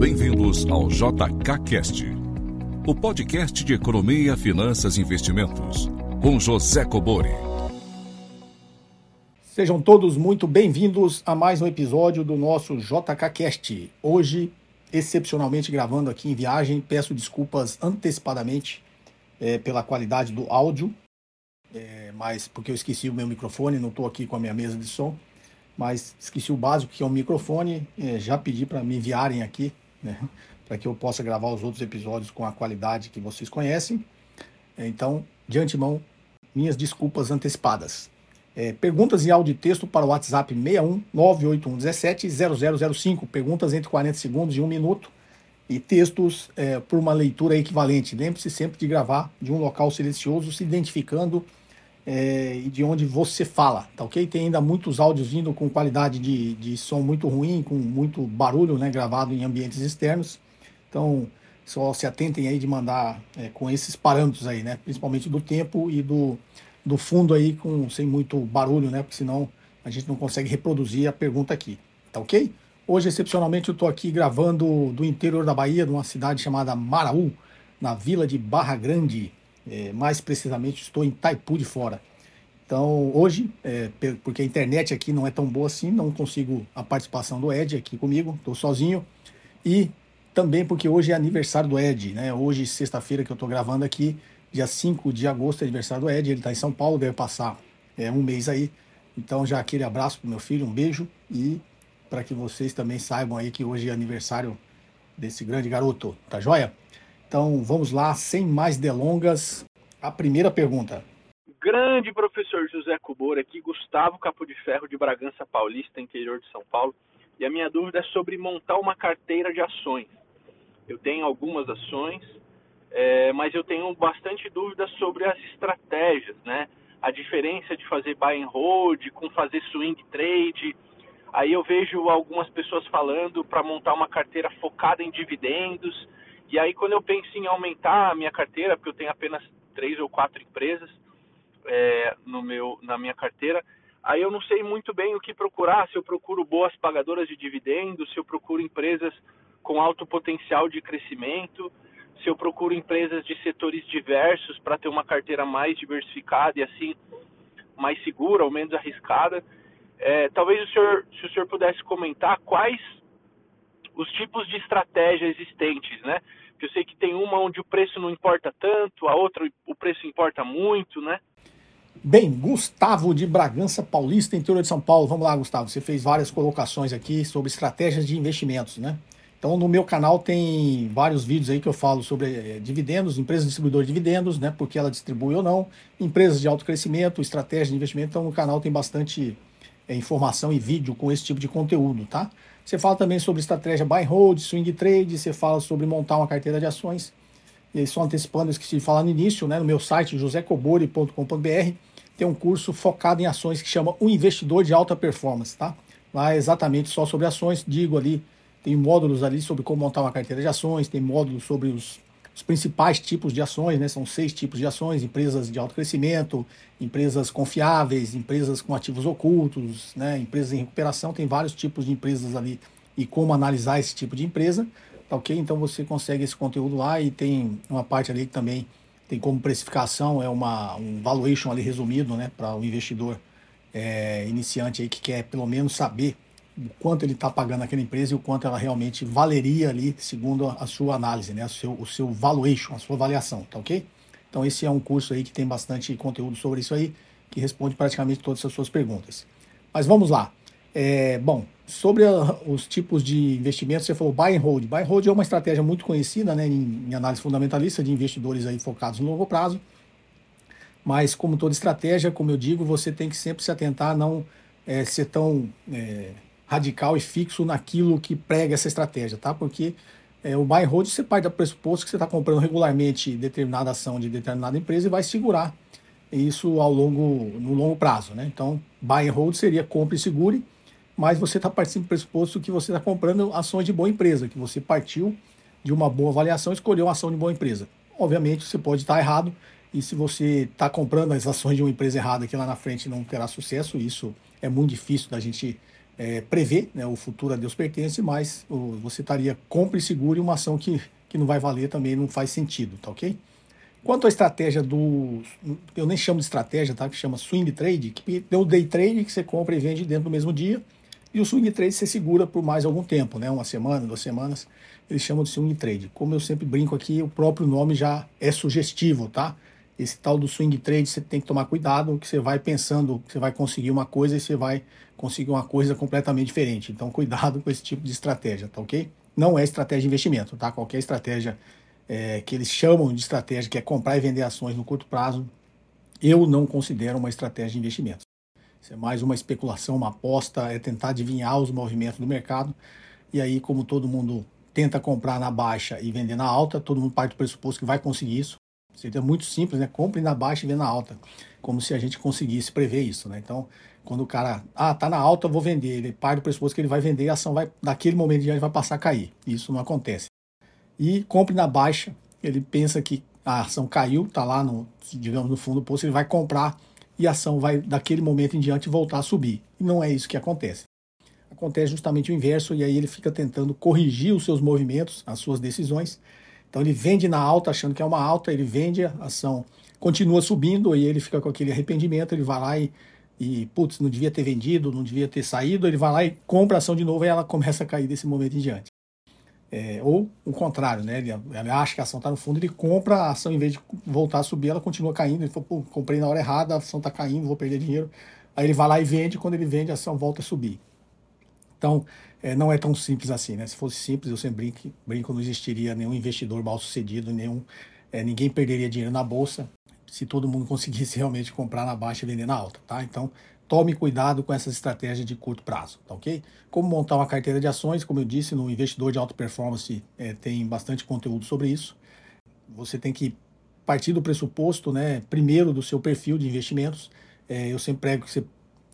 Bem-vindos ao JKCast, o podcast de economia, finanças e investimentos, com José Cobori. Sejam todos muito bem-vindos a mais um episódio do nosso JKCast. Hoje, excepcionalmente gravando aqui em viagem, peço desculpas antecipadamente é, pela qualidade do áudio, é, mas porque eu esqueci o meu microfone, não estou aqui com a minha mesa de som, mas esqueci o básico que é o microfone. É, já pedi para me enviarem aqui né? para que eu possa gravar os outros episódios com a qualidade que vocês conhecem. Então, de antemão, minhas desculpas antecipadas. É, perguntas em áudio e texto para o WhatsApp 61 981 17 0005. Perguntas entre 40 segundos e 1 minuto. E textos é, por uma leitura equivalente. Lembre-se sempre de gravar de um local silencioso, se identificando é, e de onde você fala, tá ok? Tem ainda muitos áudios vindo com qualidade de, de som muito ruim, com muito barulho, né, gravado em ambientes externos. Então, só se atentem aí de mandar é, com esses parâmetros aí, né? Principalmente do tempo e do, do fundo aí, com, sem muito barulho, né? Porque senão a gente não consegue reproduzir a pergunta aqui, tá ok? Hoje, excepcionalmente, eu estou aqui gravando do interior da Bahia, de uma cidade chamada Maraú, na vila de Barra Grande, é, mais precisamente, estou em Taipu de Fora. Então, hoje, é, porque a internet aqui não é tão boa assim, não consigo a participação do Ed aqui comigo, estou sozinho. E também porque hoje é aniversário do Ed, né? Hoje, sexta-feira que eu estou gravando aqui, dia 5 de agosto é aniversário do Ed, ele está em São Paulo, deve passar é, um mês aí. Então, já aquele abraço para meu filho, um beijo e para que vocês também saibam aí que hoje é aniversário desse grande garoto, tá joia? Então vamos lá, sem mais delongas, a primeira pergunta. Grande professor José Cubor aqui, Gustavo Capo de Ferro de Bragança Paulista, interior de São Paulo. E a minha dúvida é sobre montar uma carteira de ações. Eu tenho algumas ações, é, mas eu tenho bastante dúvidas sobre as estratégias, né? A diferença de fazer buy and hold com fazer swing trade. Aí eu vejo algumas pessoas falando para montar uma carteira focada em dividendos e aí, quando eu penso em aumentar a minha carteira, porque eu tenho apenas três ou quatro empresas é, no meu, na minha carteira, aí eu não sei muito bem o que procurar. Se eu procuro boas pagadoras de dividendos, se eu procuro empresas com alto potencial de crescimento, se eu procuro empresas de setores diversos para ter uma carteira mais diversificada e assim mais segura ou menos arriscada. É, talvez o senhor, se o senhor pudesse comentar quais os tipos de estratégia existentes, né? Eu sei que tem uma onde o preço não importa tanto, a outra o preço importa muito, né? Bem, Gustavo de Bragança Paulista, interior de São Paulo. Vamos lá, Gustavo. Você fez várias colocações aqui sobre estratégias de investimentos, né? Então, no meu canal tem vários vídeos aí que eu falo sobre é, dividendos, empresas distribuidoras de dividendos, né? Porque ela distribui ou não, empresas de alto crescimento, estratégia de investimento. Então, no canal tem bastante é, informação e vídeo com esse tipo de conteúdo, tá? Você fala também sobre estratégia buy and hold, swing trade, você fala sobre montar uma carteira de ações. E só antecipando, eu esqueci de falar no início, né, no meu site josecobori.com.br, tem um curso focado em ações que chama O Investidor de Alta Performance, tá? Lá é exatamente só sobre ações, digo ali, tem módulos ali sobre como montar uma carteira de ações, tem módulos sobre os os principais tipos de ações, né? São seis tipos de ações: empresas de alto crescimento, empresas confiáveis, empresas com ativos ocultos, né? Empresas em recuperação, tem vários tipos de empresas ali e como analisar esse tipo de empresa, tá ok? Então você consegue esse conteúdo lá e tem uma parte ali que também tem como precificação, é uma, um valuation ali resumido, né? Para o investidor é, iniciante aí que quer pelo menos saber o quanto ele está pagando aquela empresa e o quanto ela realmente valeria ali, segundo a, sua análise, né? o, seu, o seu valuation, a sua avaliação, tá ok? Então esse é um curso aí que tem bastante conteúdo sobre isso aí, que responde praticamente todas as suas perguntas. Mas vamos lá. É, bom, sobre a, os tipos de investimentos, você falou buy and hold. Buy and hold é uma estratégia muito conhecida né, em, em análise fundamentalista de investidores aí focados no longo prazo. Mas como toda estratégia, como eu digo, você tem que sempre se atentar a não é, ser tão é, radical e fixo naquilo que prega essa estratégia, tá? Porque é, o buy and hold você parte do pressuposto que você está comprando regularmente determinada ação de determinada empresa e vai segurar isso ao longo, no longo prazo, né? Então, buy and hold seria compre e segure, mas você está partindo do pressuposto que você está comprando ações de boa empresa, que você partiu de uma boa avaliação escolheu uma ação de boa empresa. Obviamente, você pode estar errado, e se você está comprando as ações de uma empresa errada que lá na frente não terá sucesso, isso é muito difícil da gente é, prever, né, o futuro a Deus pertence, mas você estaria compre seguro e uma ação que, que não vai valer também não faz sentido, tá ok? Quanto à estratégia do. Eu nem chamo de estratégia, tá? Que chama swing trade, que é o day trade que você compra e vende dentro do mesmo dia. E o swing trade você segura por mais algum tempo, né? Uma semana, duas semanas. Eles chamam de swing trade. Como eu sempre brinco aqui, o próprio nome já é sugestivo, tá? Esse tal do swing trade você tem que tomar cuidado, que você vai pensando que você vai conseguir uma coisa e você vai conseguir uma coisa completamente diferente. Então, cuidado com esse tipo de estratégia, tá ok? Não é estratégia de investimento, tá? Qualquer estratégia é, que eles chamam de estratégia, que é comprar e vender ações no curto prazo, eu não considero uma estratégia de investimento. Isso é mais uma especulação, uma aposta, é tentar adivinhar os movimentos do mercado. E aí, como todo mundo tenta comprar na baixa e vender na alta, todo mundo parte do pressuposto que vai conseguir isso. Seria muito simples, né? Compre na baixa e venda na alta. Como se a gente conseguisse prever isso, né? Então, quando o cara, ah, tá na alta, eu vou vender. Ele parte do pressuposto que ele vai vender e a ação vai, daquele momento já vai passar a cair. Isso não acontece e compre na baixa. Ele pensa que a ação caiu, está lá no, digamos, no fundo do poço, ele vai comprar e a ação vai, daquele momento em diante, voltar a subir. E não é isso que acontece. Acontece justamente o inverso, e aí ele fica tentando corrigir os seus movimentos, as suas decisões. Então ele vende na alta, achando que é uma alta, ele vende, a ação continua subindo, e ele fica com aquele arrependimento, ele vai lá e, e putz, não devia ter vendido, não devia ter saído, ele vai lá e compra a ação de novo e ela começa a cair desse momento em diante. É, ou o contrário, né? Ele, ele acha que a ação está no fundo, ele compra a ação, em vez de voltar a subir, ela continua caindo. Ele fala, pô, comprei na hora errada, a ação está caindo, vou perder dinheiro. Aí ele vai lá e vende, quando ele vende, a ação volta a subir. Então, é, não é tão simples assim, né? Se fosse simples, eu sempre brinco, brinco não existiria nenhum investidor mal sucedido, nenhum, é, ninguém perderia dinheiro na bolsa se todo mundo conseguisse realmente comprar na baixa e vender na alta, tá? Então, tome cuidado com essas estratégias de curto prazo, tá ok? Como montar uma carteira de ações, como eu disse, no Investidor de Alta Performance é, tem bastante conteúdo sobre isso. Você tem que partir do pressuposto, né, primeiro do seu perfil de investimentos. É, eu sempre prego que você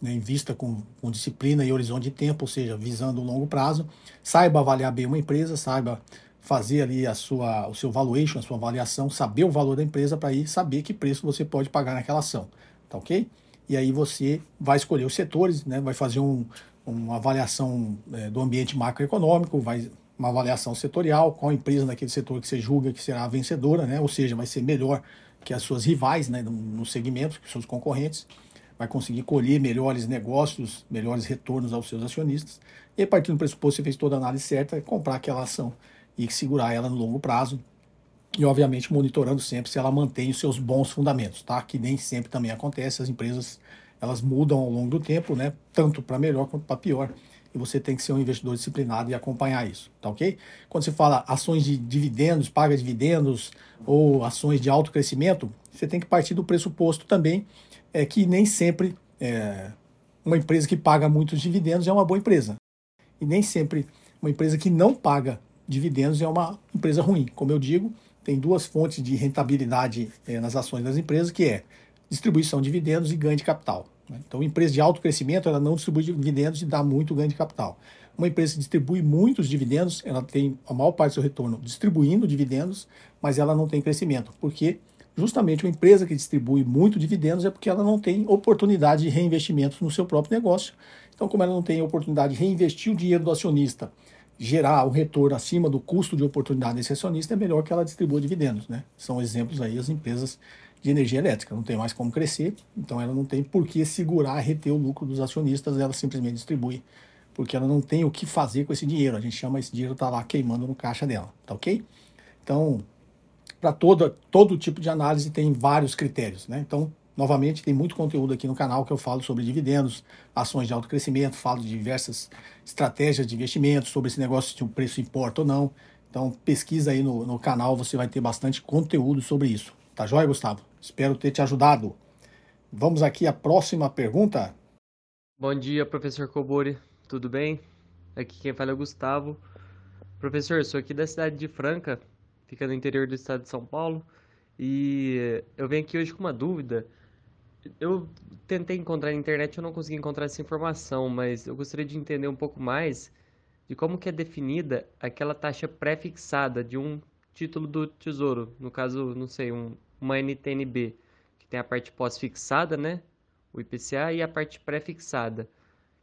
né, invista com, com disciplina e horizonte de tempo, ou seja, visando o longo prazo. Saiba avaliar bem uma empresa, saiba fazer ali a sua, o seu valuation, a sua avaliação, saber o valor da empresa para ir saber que preço você pode pagar naquela ação, tá ok? e aí você vai escolher os setores, né, vai fazer um, uma avaliação é, do ambiente macroeconômico, vai uma avaliação setorial, qual empresa naquele setor que você julga que será a vencedora, né, ou seja, vai ser melhor que as suas rivais né, no, no segmento, que os concorrentes, vai conseguir colher melhores negócios, melhores retornos aos seus acionistas, e a partir do pressuposto você fez toda a análise certa, é comprar aquela ação e segurar ela no longo prazo, e obviamente monitorando sempre se ela mantém os seus bons fundamentos, tá? Que nem sempre também acontece, as empresas elas mudam ao longo do tempo, né? Tanto para melhor quanto para pior. E você tem que ser um investidor disciplinado e acompanhar isso, tá ok? Quando você fala ações de dividendos, paga dividendos ou ações de alto crescimento, você tem que partir do pressuposto também é que nem sempre é, uma empresa que paga muitos dividendos é uma boa empresa. E nem sempre uma empresa que não paga dividendos é uma empresa ruim. Como eu digo, tem duas fontes de rentabilidade eh, nas ações das empresas, que é distribuição de dividendos e ganho de capital. Né? Então, empresa de alto crescimento, ela não distribui dividendos e dá muito ganho de capital. Uma empresa que distribui muitos dividendos, ela tem a maior parte do seu retorno distribuindo dividendos, mas ela não tem crescimento. Porque justamente uma empresa que distribui muito dividendos é porque ela não tem oportunidade de reinvestimento no seu próprio negócio. Então, como ela não tem oportunidade de reinvestir o dinheiro do acionista gerar um retorno acima do custo de oportunidade desse acionista, é melhor que ela distribua dividendos. Né? São exemplos aí as empresas de energia elétrica. Não tem mais como crescer, então ela não tem por que segurar, reter o lucro dos acionistas, ela simplesmente distribui, porque ela não tem o que fazer com esse dinheiro. A gente chama esse dinheiro tá lá queimando no caixa dela, tá ok? Então, para todo, todo tipo de análise tem vários critérios, né? Então, Novamente, tem muito conteúdo aqui no canal que eu falo sobre dividendos, ações de alto crescimento, falo de diversas estratégias de investimento, sobre esse negócio se o preço importa ou não. Então, pesquisa aí no, no canal, você vai ter bastante conteúdo sobre isso. Tá joia, Gustavo? Espero ter te ajudado. Vamos aqui à próxima pergunta. Bom dia, professor Cobori. Tudo bem? Aqui quem fala é o Gustavo. Professor, sou aqui da cidade de Franca, fica no interior do estado de São Paulo. E eu venho aqui hoje com uma dúvida. Eu tentei encontrar na internet, eu não consegui encontrar essa informação, mas eu gostaria de entender um pouco mais de como que é definida aquela taxa pré-fixada de um título do Tesouro, no caso, não sei, um, uma NTNB, que tem a parte pós-fixada, né, o IPCA, e a parte pré-fixada,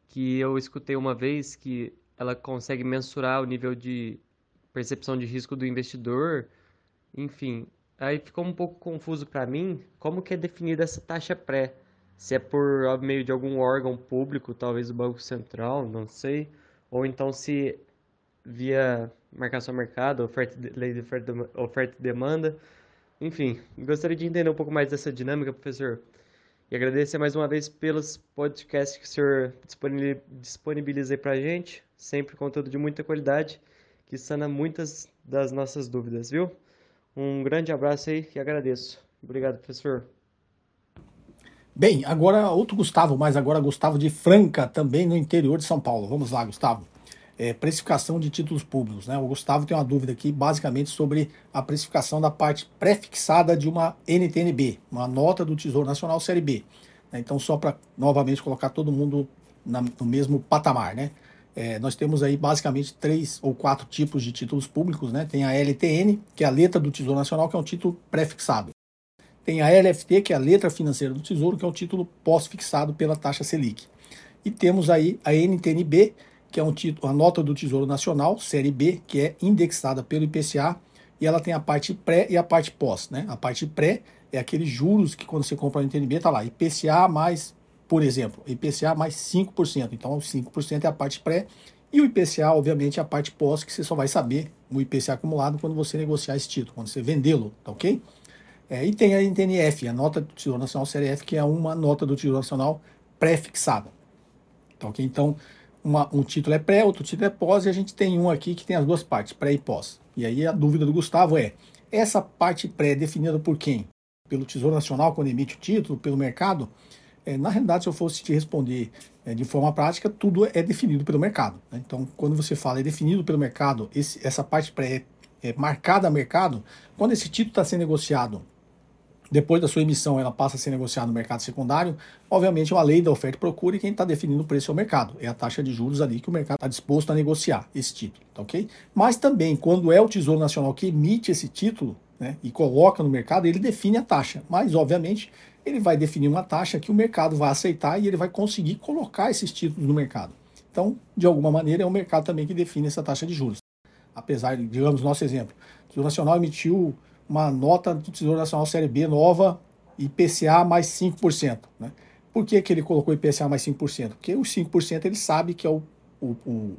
que eu escutei uma vez que ela consegue mensurar o nível de percepção de risco do investidor, enfim. Aí ficou um pouco confuso para mim como que é definida essa taxa pré. Se é por meio de algum órgão público, talvez o Banco Central, não sei, ou então se via marcação mercado, oferta, lei de oferta, oferta e demanda. Enfim, gostaria de entender um pouco mais dessa dinâmica, professor. E agradecer mais uma vez pelos podcasts que o senhor disponibiliza para a gente. Sempre conteúdo de muita qualidade, que sana muitas das nossas dúvidas, viu? Um grande abraço aí e agradeço. Obrigado, professor. Bem, agora outro Gustavo, mas agora Gustavo de Franca, também no interior de São Paulo. Vamos lá, Gustavo é, precificação de títulos públicos. Né? O Gustavo tem uma dúvida aqui, basicamente, sobre a precificação da parte pré-fixada de uma NTNB, uma nota do Tesouro Nacional Série B. Né? Então, só para novamente colocar todo mundo na, no mesmo patamar. Né? É, nós temos aí basicamente três ou quatro tipos de títulos públicos. Né? Tem a LTN, que é a letra do Tesouro Nacional, que é um título pré-fixado. Tem a LFT, que é a letra financeira do Tesouro, que é um título pós-fixado pela taxa Selic. E temos aí a NTNB, que é um título, a nota do Tesouro Nacional, série B, que é indexada pelo IPCA, e ela tem a parte pré e a parte pós. Né? A parte pré é aqueles juros que quando você compra no NTNB está lá, IPCA mais, por exemplo, IPCA mais 5%. Então, 5% é a parte pré, e o IPCA, obviamente, é a parte pós, que você só vai saber o IPCA acumulado quando você negociar esse título, quando você vendê-lo, tá ok? É, e tem a NTNF, a nota do Tesouro Nacional Série F, que é uma nota do Tesouro Nacional pré-fixada. Tá ok? Então, uma, um título é pré, outro título é pós, e a gente tem um aqui que tem as duas partes, pré e pós. E aí a dúvida do Gustavo é: essa parte pré é definida por quem? Pelo Tesouro Nacional quando emite o título, pelo mercado? É, na realidade, se eu fosse te responder é, de forma prática, tudo é definido pelo mercado. Né? Então, quando você fala é definido pelo mercado, esse, essa parte pré é, marcada a mercado, quando esse título está sendo negociado depois da sua emissão, ela passa a ser negociada no mercado secundário. Obviamente, é uma lei da oferta e procura e quem está definindo o preço é o mercado. É a taxa de juros ali que o mercado está disposto a negociar esse título, tá ok? Mas também, quando é o Tesouro Nacional que emite esse título né, e coloca no mercado, ele define a taxa. Mas, obviamente, ele vai definir uma taxa que o mercado vai aceitar e ele vai conseguir colocar esses títulos no mercado. Então, de alguma maneira, é o mercado também que define essa taxa de juros. Apesar, digamos, nosso exemplo, o Tesouro Nacional emitiu uma nota do Tesouro Nacional Série B nova, IPCA mais 5%. Né? Por que, que ele colocou IPCA mais 5%? Porque os 5% ele sabe que é o, o, o,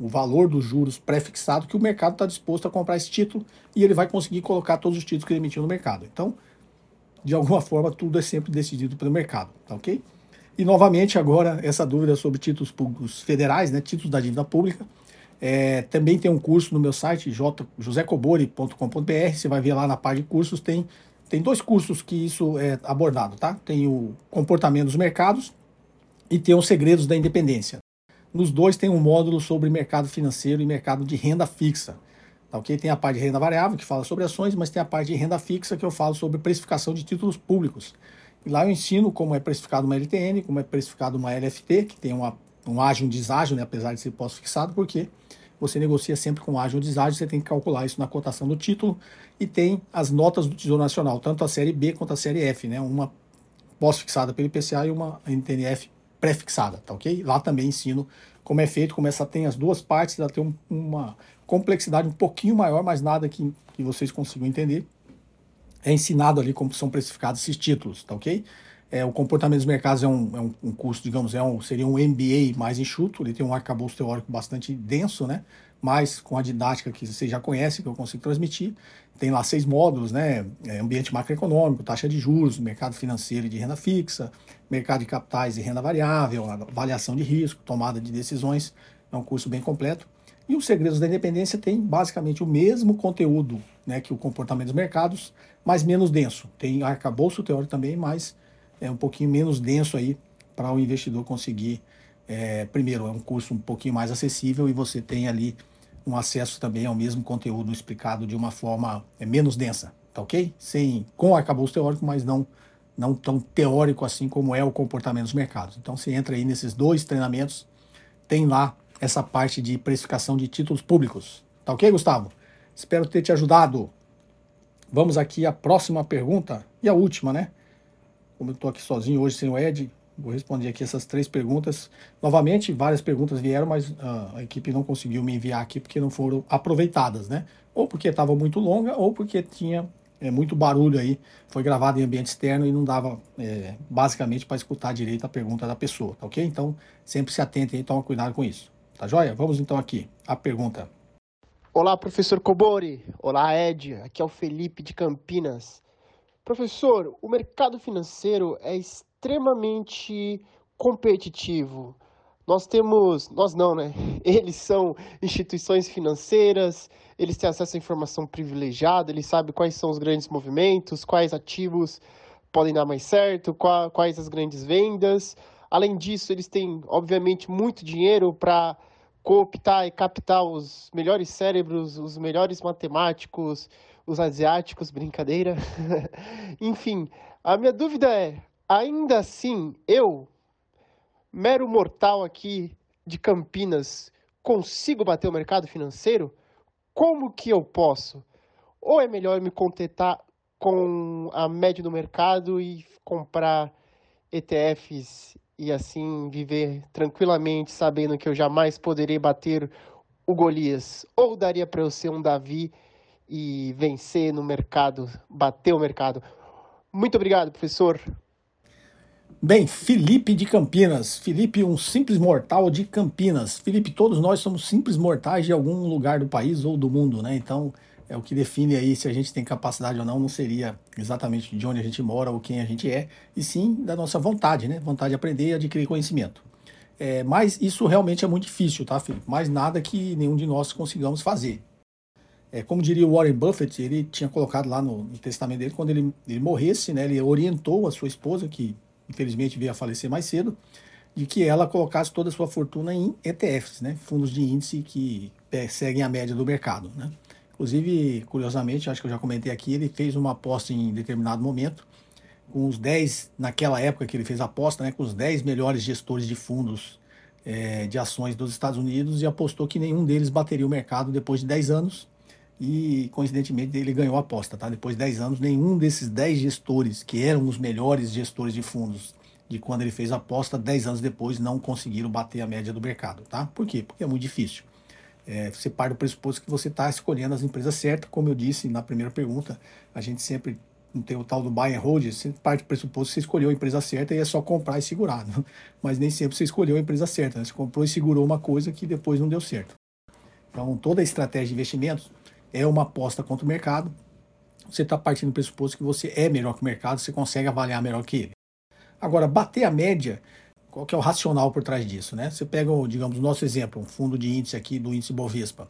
o valor dos juros pré-fixado que o mercado está disposto a comprar esse título e ele vai conseguir colocar todos os títulos que ele emitiu no mercado. Então, de alguma forma, tudo é sempre decidido pelo mercado, tá ok? E novamente agora essa dúvida sobre títulos públicos federais, né, títulos da dívida pública. É, também tem um curso no meu site, josecobori.com.br. Você vai ver lá na parte de cursos, tem, tem dois cursos que isso é abordado, tá? Tem o comportamento dos mercados e tem os segredos da independência. Nos dois tem um módulo sobre mercado financeiro e mercado de renda fixa. Tá, ok? Tem a parte de renda variável, que fala sobre ações, mas tem a parte de renda fixa, que eu falo sobre precificação de títulos públicos. E lá eu ensino como é precificado uma LTN, como é precificado uma LFT, que tem uma, um ágio e um deságio, né, apesar de ser pós-fixado, porque você negocia sempre com ágio ou deságio, você tem que calcular isso na cotação do título e tem as notas do Tesouro Nacional, tanto a série B quanto a série F, né? Uma pós-fixada pelo IPCA e uma NTNF pré-fixada, tá ok? Lá também ensino como é feito, como essa tem as duas partes, ela tem um, uma complexidade um pouquinho maior, mas nada que, que vocês consigam entender. É ensinado ali como são precificados esses títulos, tá ok? É, o comportamento dos mercados é um, é um, um curso, digamos, é um, seria um MBA mais enxuto, ele tem um arcabouço teórico bastante denso, né? Mas com a didática que vocês já conhecem, que eu consigo transmitir. Tem lá seis módulos, né? É, ambiente macroeconômico, taxa de juros, mercado financeiro e de renda fixa, mercado de capitais e renda variável, avaliação de risco, tomada de decisões. É um curso bem completo. E os Segredos da Independência tem basicamente o mesmo conteúdo né, que o comportamento dos mercados, mas menos denso. Tem arcabouço teórico também, mas é um pouquinho menos denso aí para o investidor conseguir. É, primeiro, é um curso um pouquinho mais acessível e você tem ali um acesso também ao mesmo conteúdo explicado de uma forma é, menos densa, tá ok? Sem, com arcabouço teórico, mas não, não tão teórico assim como é o comportamento dos mercados. Então você entra aí nesses dois treinamentos, tem lá essa parte de precificação de títulos públicos. Tá ok, Gustavo? Espero ter te ajudado. Vamos aqui à próxima pergunta e a última, né? Como eu estou aqui sozinho hoje sem o Ed, Vou responder aqui essas três perguntas. Novamente, várias perguntas vieram, mas uh, a equipe não conseguiu me enviar aqui porque não foram aproveitadas, né? Ou porque estava muito longa, ou porque tinha é, muito barulho aí, foi gravado em ambiente externo e não dava é, basicamente para escutar direito a pergunta da pessoa, tá ok? Então, sempre se atentem e tomem cuidado com isso. Tá joia? Vamos então aqui. A pergunta. Olá, professor Cobori. Olá, Ed. Aqui é o Felipe de Campinas. Professor, o mercado financeiro é extremamente competitivo. Nós temos, nós não, né? Eles são instituições financeiras, eles têm acesso à informação privilegiada, eles sabem quais são os grandes movimentos, quais ativos podem dar mais certo, quais as grandes vendas. Além disso, eles têm, obviamente, muito dinheiro para cooptar e captar os melhores cérebros, os melhores matemáticos, os asiáticos, brincadeira. Enfim, a minha dúvida é: ainda assim, eu, mero mortal aqui de Campinas, consigo bater o mercado financeiro? Como que eu posso? Ou é melhor me contentar com a média do mercado e comprar ETFs e assim viver tranquilamente, sabendo que eu jamais poderei bater o Golias? Ou daria para eu ser um Davi e vencer no mercado, bater o mercado? Muito obrigado, professor. Bem, Felipe de Campinas. Felipe, um simples mortal de Campinas. Felipe, todos nós somos simples mortais de algum lugar do país ou do mundo, né? Então, é o que define aí se a gente tem capacidade ou não, não seria exatamente de onde a gente mora ou quem a gente é, e sim da nossa vontade, né? Vontade de aprender e adquirir conhecimento. É, mas isso realmente é muito difícil, tá, Felipe? Mais nada que nenhum de nós consigamos fazer. É, como diria o Warren Buffett, ele tinha colocado lá no, no testamento dele, quando ele, ele morresse, né, ele orientou a sua esposa, que infelizmente veio a falecer mais cedo, de que ela colocasse toda a sua fortuna em ETFs, né, fundos de índice que seguem a média do mercado. Né? Inclusive, curiosamente, acho que eu já comentei aqui, ele fez uma aposta em determinado momento, com os 10, naquela época que ele fez a aposta, né, com os 10 melhores gestores de fundos é, de ações dos Estados Unidos e apostou que nenhum deles bateria o mercado depois de 10 anos. E coincidentemente ele ganhou a aposta, tá? Depois de 10 anos, nenhum desses 10 gestores, que eram os melhores gestores de fundos de quando ele fez a aposta, 10 anos depois não conseguiram bater a média do mercado, tá? Por quê? Porque é muito difícil. É, você parte do pressuposto que você está escolhendo as empresas certas, como eu disse na primeira pergunta, a gente sempre não tem o tal do buy and hold, você parte do pressuposto que você escolheu a empresa certa e é só comprar e segurar, né? mas nem sempre você escolheu a empresa certa, né? você comprou e segurou uma coisa que depois não deu certo. Então toda a estratégia de investimentos é uma aposta contra o mercado, você está partindo do pressuposto que você é melhor que o mercado, você consegue avaliar melhor que ele. Agora, bater a média qual que é o racional por trás disso, né? Você pega, digamos, o nosso exemplo, um fundo de índice aqui do índice Bovespa.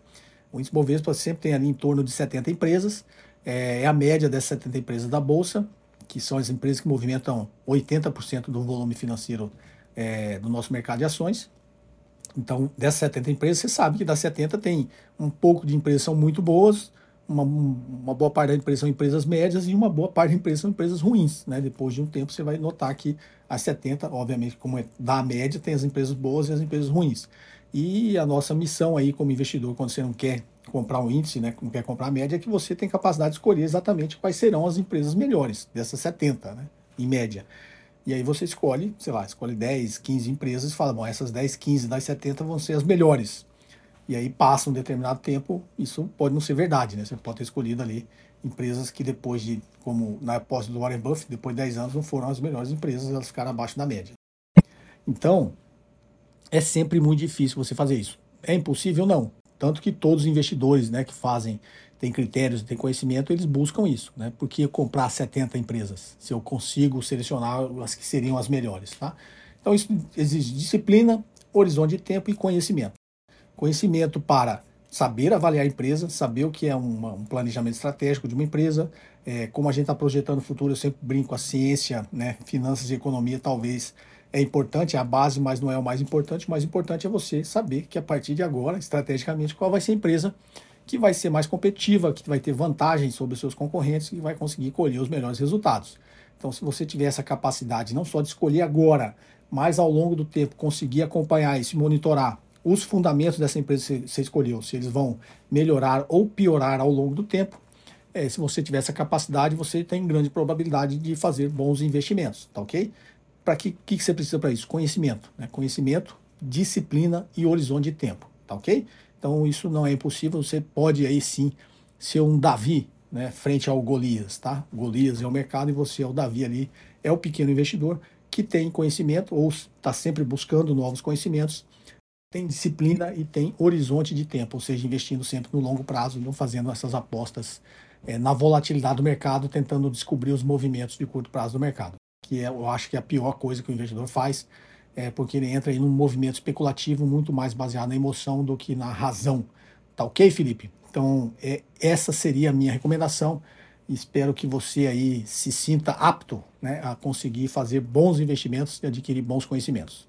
O índice Bovespa sempre tem ali em torno de 70 empresas, é, é a média dessas 70 empresas da Bolsa, que são as empresas que movimentam 80% do volume financeiro é, do nosso mercado de ações. Então, dessas 70 empresas, você sabe que das 70 tem um pouco de empresas que são muito boas, uma, uma boa parte da empresa são empresas médias e uma boa parte da empresa são empresas ruins. Né? Depois de um tempo, você vai notar que as 70, obviamente, como é da média, tem as empresas boas e as empresas ruins. E a nossa missão aí como investidor, quando você não quer comprar um índice, né, não quer comprar a média, é que você tem capacidade de escolher exatamente quais serão as empresas melhores dessas 70, né, em média. E aí você escolhe, sei lá, escolhe 10, 15 empresas e fala, bom, essas 10, 15 das 70 vão ser as melhores. E aí passa um determinado tempo, isso pode não ser verdade, né? Você pode ter escolhido ali empresas que depois de, como na aposta do Warren Buffett, depois de 10 anos não foram as melhores empresas, elas ficaram abaixo da média. Então, é sempre muito difícil você fazer isso. É impossível? Não. Tanto que todos os investidores né, que fazem, têm critérios, têm conhecimento, eles buscam isso. Né? Porque comprar 70 empresas, se eu consigo selecionar as que seriam as melhores. Tá? Então, isso exige disciplina, horizonte de tempo e conhecimento conhecimento para saber avaliar a empresa, saber o que é uma, um planejamento estratégico de uma empresa, é, como a gente está projetando o futuro, eu sempre brinco, a ciência, né, finanças e economia talvez é importante, é a base, mas não é o mais importante. O mais importante é você saber que a partir de agora, estrategicamente, qual vai ser a empresa que vai ser mais competitiva, que vai ter vantagem sobre os seus concorrentes e vai conseguir colher os melhores resultados. Então, se você tiver essa capacidade não só de escolher agora, mas ao longo do tempo conseguir acompanhar isso monitorar os fundamentos dessa empresa que você escolheu, se eles vão melhorar ou piorar ao longo do tempo. É, se você tiver essa capacidade, você tem grande probabilidade de fazer bons investimentos, tá ok? para que, que você precisa para isso? Conhecimento, né? Conhecimento, disciplina e horizonte de tempo, tá ok? Então isso não é impossível, você pode aí sim ser um Davi, né, frente ao Golias, tá? Golias é o mercado e você é o Davi ali, é o pequeno investidor que tem conhecimento ou está sempre buscando novos conhecimentos, tem disciplina e tem horizonte de tempo, ou seja, investindo sempre no longo prazo, não fazendo essas apostas é, na volatilidade do mercado, tentando descobrir os movimentos de curto prazo do mercado, que é, eu acho que é a pior coisa que o investidor faz, é porque ele entra em um movimento especulativo muito mais baseado na emoção do que na razão. Tá ok, Felipe? Então, é, essa seria a minha recomendação. Espero que você aí se sinta apto né, a conseguir fazer bons investimentos e adquirir bons conhecimentos.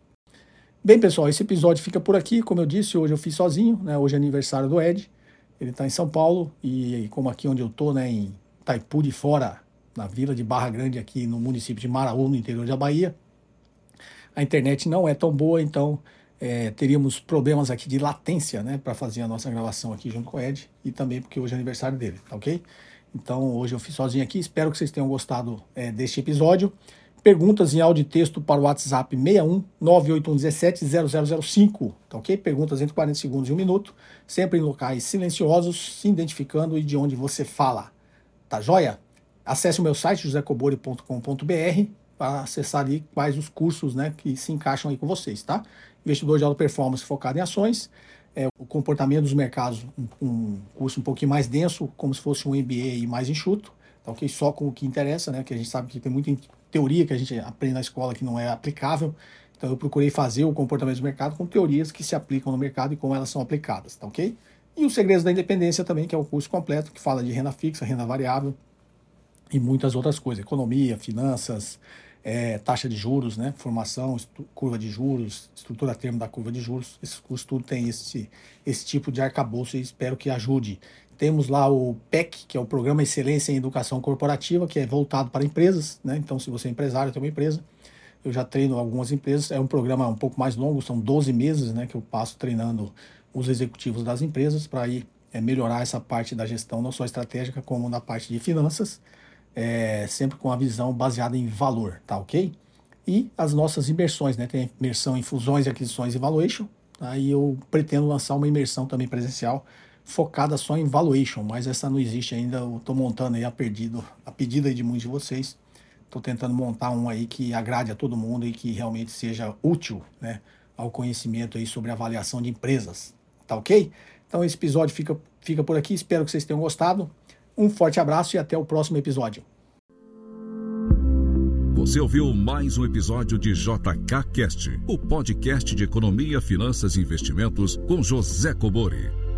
Bem, pessoal, esse episódio fica por aqui. Como eu disse, hoje eu fiz sozinho, né? Hoje é aniversário do Ed. Ele está em São Paulo e como aqui onde eu estou, né, em Taipu de Fora, na vila de Barra Grande, aqui no município de Maraú, no interior da Bahia, a internet não é tão boa, então é, teríamos problemas aqui de latência, né, para fazer a nossa gravação aqui junto com o Ed e também porque hoje é aniversário dele, tá ok? Então hoje eu fiz sozinho aqui, espero que vocês tenham gostado é, deste episódio. Perguntas em áudio e texto para o WhatsApp 61 98117 0005, tá ok? Perguntas entre 40 segundos e um minuto, sempre em locais silenciosos, se identificando e de onde você fala, tá joia? Acesse o meu site josecobori.com.br para acessar ali quais os cursos né, que se encaixam aí com vocês, tá? Investidor de alta performance focado em ações, é, o comportamento dos mercados, um, um, curso um pouquinho mais denso, como se fosse um MBA mais enxuto, tá ok? Só com o que interessa, né? Que a gente sabe que tem muita teoria que a gente aprende na escola que não é aplicável. Então eu procurei fazer o comportamento do mercado com teorias que se aplicam no mercado e como elas são aplicadas, tá ok? E os segredos da independência também, que é o curso completo, que fala de renda fixa, renda variável e muitas outras coisas, economia, finanças, é, taxa de juros, né, formação, curva de juros, estrutura termo da curva de juros. Esse tudo tem esse, esse tipo de arcabouço e espero que ajude. Temos lá o PEC, que é o Programa Excelência em Educação Corporativa, que é voltado para empresas, né? Então, se você é empresário, tem uma empresa, eu já treino algumas empresas. É um programa um pouco mais longo, são 12 meses, né? Que eu passo treinando os executivos das empresas para ir é, melhorar essa parte da gestão, não só estratégica, como na parte de finanças, é, sempre com a visão baseada em valor, tá ok? E as nossas imersões, né? Tem imersão em fusões, aquisições e valuation. Aí tá? eu pretendo lançar uma imersão também presencial focada só em valuation, mas essa não existe ainda. Eu estou montando aí a pedido, a pedida de muitos de vocês. Estou tentando montar um aí que agrade a todo mundo e que realmente seja útil, né, ao conhecimento aí sobre avaliação de empresas. Tá ok? Então esse episódio fica, fica por aqui. Espero que vocês tenham gostado. Um forte abraço e até o próximo episódio. Você ouviu mais um episódio de JK Cast, o podcast de economia, finanças e investimentos com José Cobori.